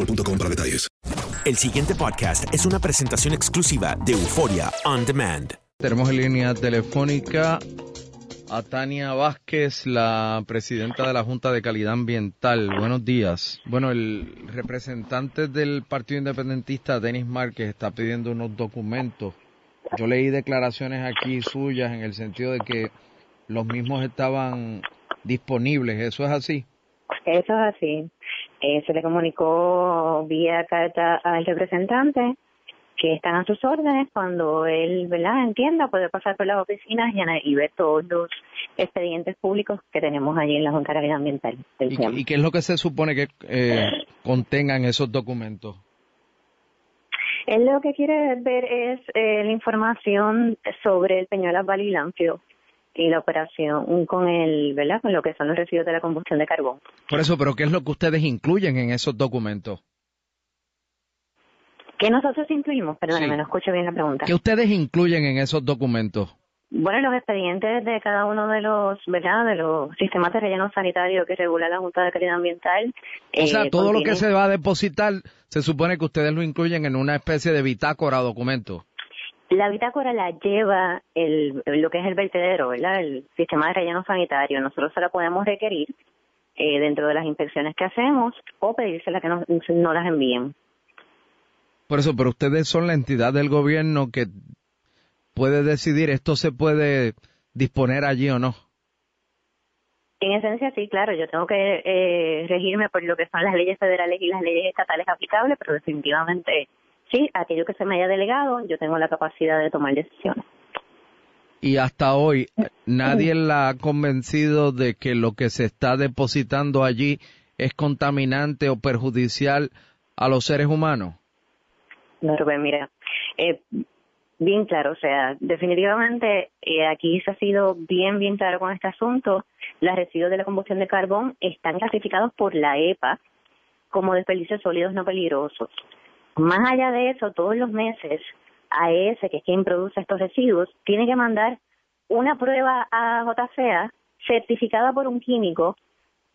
boostmobile.com para detalles. El siguiente podcast es una presentación exclusiva de Euforia On Demand. Tenemos en línea telefónica a Tania Vázquez, la presidenta de la Junta de Calidad Ambiental. Buenos días. Bueno, el representante del Partido Independentista, Denis Márquez, está pidiendo unos documentos. Yo leí declaraciones aquí suyas en el sentido de que los mismos estaban disponibles. ¿Eso es así? Eso es así. Eh, se le comunicó vía carta al representante que están a sus órdenes cuando él, ¿verdad? Entienda, puede pasar por las oficinas y, ver todos los expedientes públicos que tenemos allí en la Junta de Ambiental. del ¿Y, y qué es lo que se supone que eh, contengan esos documentos? Él lo que quiere ver es eh, la información sobre el Peñuelas Valley Landfill y la operación con el, ¿verdad? Con lo que son los residuos de la combustión de carbón. Por eso, pero ¿qué es lo que ustedes incluyen en esos documentos? ¿Qué nosotros incluimos? Perdóneme, Sí. no escucho bien la pregunta. ¿Qué ustedes incluyen en esos documentos? Bueno, los expedientes de cada uno de los, ¿verdad? De los sistemas de relleno sanitario que regula la Junta de Calidad Ambiental. O sea, eh, todo lo que se va a depositar, se supone que ustedes lo incluyen en una especie de bitácora o documento. La bitácora la lleva el, lo que es el vertedero, ¿verdad? El sistema de relleno sanitario. Nosotros se la podemos requerir eh, dentro de las inspecciones que hacemos o pedírsela que no las envíen. Por eso, pero ustedes son la entidad del gobierno que puede decidir esto se puede disponer allí o no. En esencia, sí, claro, yo tengo que eh, regirme por lo que son las leyes federales y las leyes estatales aplicables, pero definitivamente, sí, aquello que se me haya delegado, yo tengo la capacidad de tomar decisiones. Y hasta hoy nadie la ha convencido de que lo que se está depositando allí es contaminante o perjudicial a los seres humanos. No, Rubén, mira, eh, bien claro, o sea, definitivamente eh, aquí se ha sido bien, bien claro con este asunto. Los residuos de la combustión de carbón están clasificados por la EPA como desperdicios sólidos no peligrosos. Más allá de eso, todos los meses, AES, que es quien produce estos residuos, tiene que mandar una prueba a JCA certificada por un químico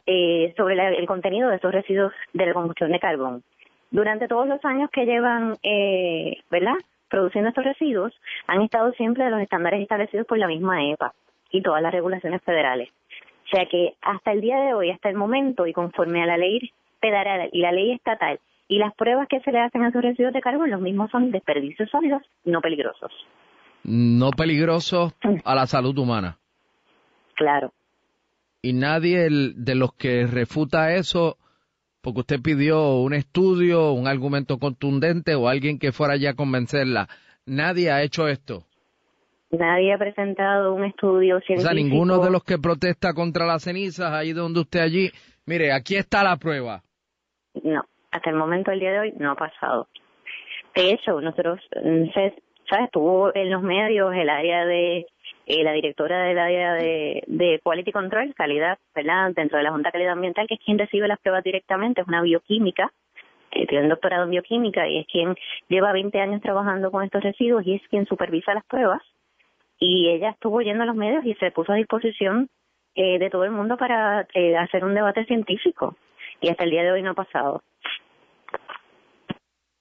eh, sobre la- el contenido de esos residuos de la combustión de carbón. Durante todos los años que llevan, eh, ¿verdad? Produciendo estos residuos, han estado siempre de los estándares establecidos por la misma EPA y todas las regulaciones federales. O sea que hasta el día de hoy, hasta el momento, y conforme a la ley federal y la ley estatal y las pruebas que se le hacen a esos residuos de carbón, los mismos son desperdicios sólidos no peligrosos. No peligrosos a la salud humana. Claro. Y nadie de los que refuta eso porque usted pidió un estudio, un argumento contundente o alguien que fuera ya a convencerla. Nadie ha hecho esto. Nadie ha presentado un estudio científico. O sea, ninguno de los que protesta contra las cenizas, ahí donde usted allí. Mire, aquí está la prueba. No, hasta el momento del día de hoy no ha pasado. De hecho, nosotros, mm, ¿sabes? Estuvo en los medios el área de, eh, la directora del área de, Quality Control, calidad, ¿verdad? Dentro de la Junta de Calidad Ambiental, que es quien recibe las pruebas directamente, es una bioquímica, eh, tiene un doctorado en bioquímica y es quien lleva 20 años trabajando con estos residuos y es quien supervisa las pruebas. Y ella estuvo yendo a los medios y se puso a disposición eh, de todo el mundo para eh, hacer un debate científico. Y hasta el día de hoy no ha pasado.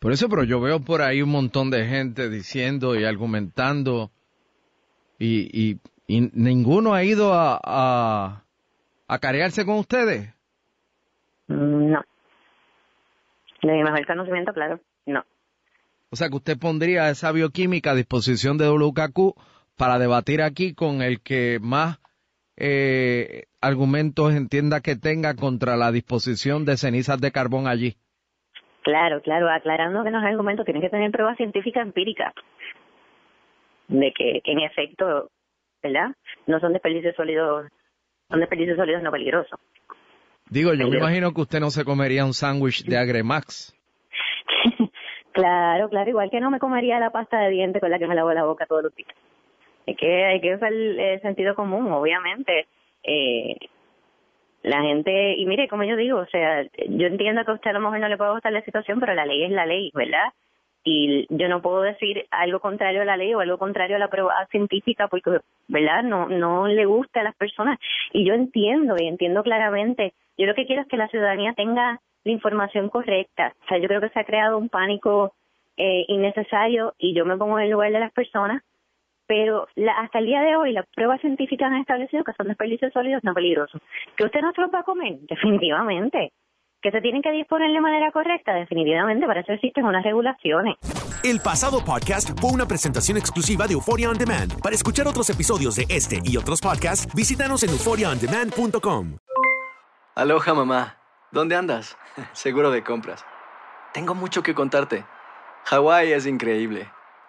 Por eso, pero yo veo por ahí un montón de gente diciendo y argumentando y, y, y ninguno ha ido a, a, a carearse con ustedes. No. De mi mejor conocimiento, claro, no. O sea, que usted pondría esa bioquímica a disposición de WKQ para debatir aquí con el que más eh, argumentos entienda que tenga contra la disposición de cenizas de carbón allí. Claro, claro, aclarando que no es argumento, tienen que tener pruebas científicas empíricas de que en efecto, ¿verdad? No son desperdicios sólidos, son desperdicios sólidos no peligrosos. Digo, yo me imagino que usted no se comería un sándwich de Agremax. Claro, claro, igual que no me comería la pasta de dientes con la que me lavo la boca todos los días. Es que hay que usar el, el sentido común, obviamente. Eh, la gente, y mire, como yo digo, o sea, yo entiendo que a usted a lo mejor no le puede gustar la situación, pero la ley es la ley, ¿verdad? Y yo no puedo decir algo contrario a la ley o algo contrario a la prueba científica porque, ¿verdad? No, no le gusta a las personas. Y yo entiendo, y entiendo claramente. Yo lo que quiero es que la ciudadanía tenga la información correcta. O sea, yo creo que se ha creado un pánico eh, innecesario y yo me pongo en el lugar de las personas, pero la, hasta el día de hoy las pruebas científicas han establecido que son desperdicios sólidos no peligrosos. ¿Que usted no se los va a comer? Definitivamente. ¿Que se tienen que disponer de manera correcta? Definitivamente, para eso existen unas regulaciones. El pasado podcast fue una presentación exclusiva de Euphoria On Demand. Para escuchar otros episodios de este y otros podcasts, visítanos en euphoriaondemand.com. Aloha mamá, ¿dónde andas? Seguro de compras. Tengo mucho que contarte. Hawái es increíble.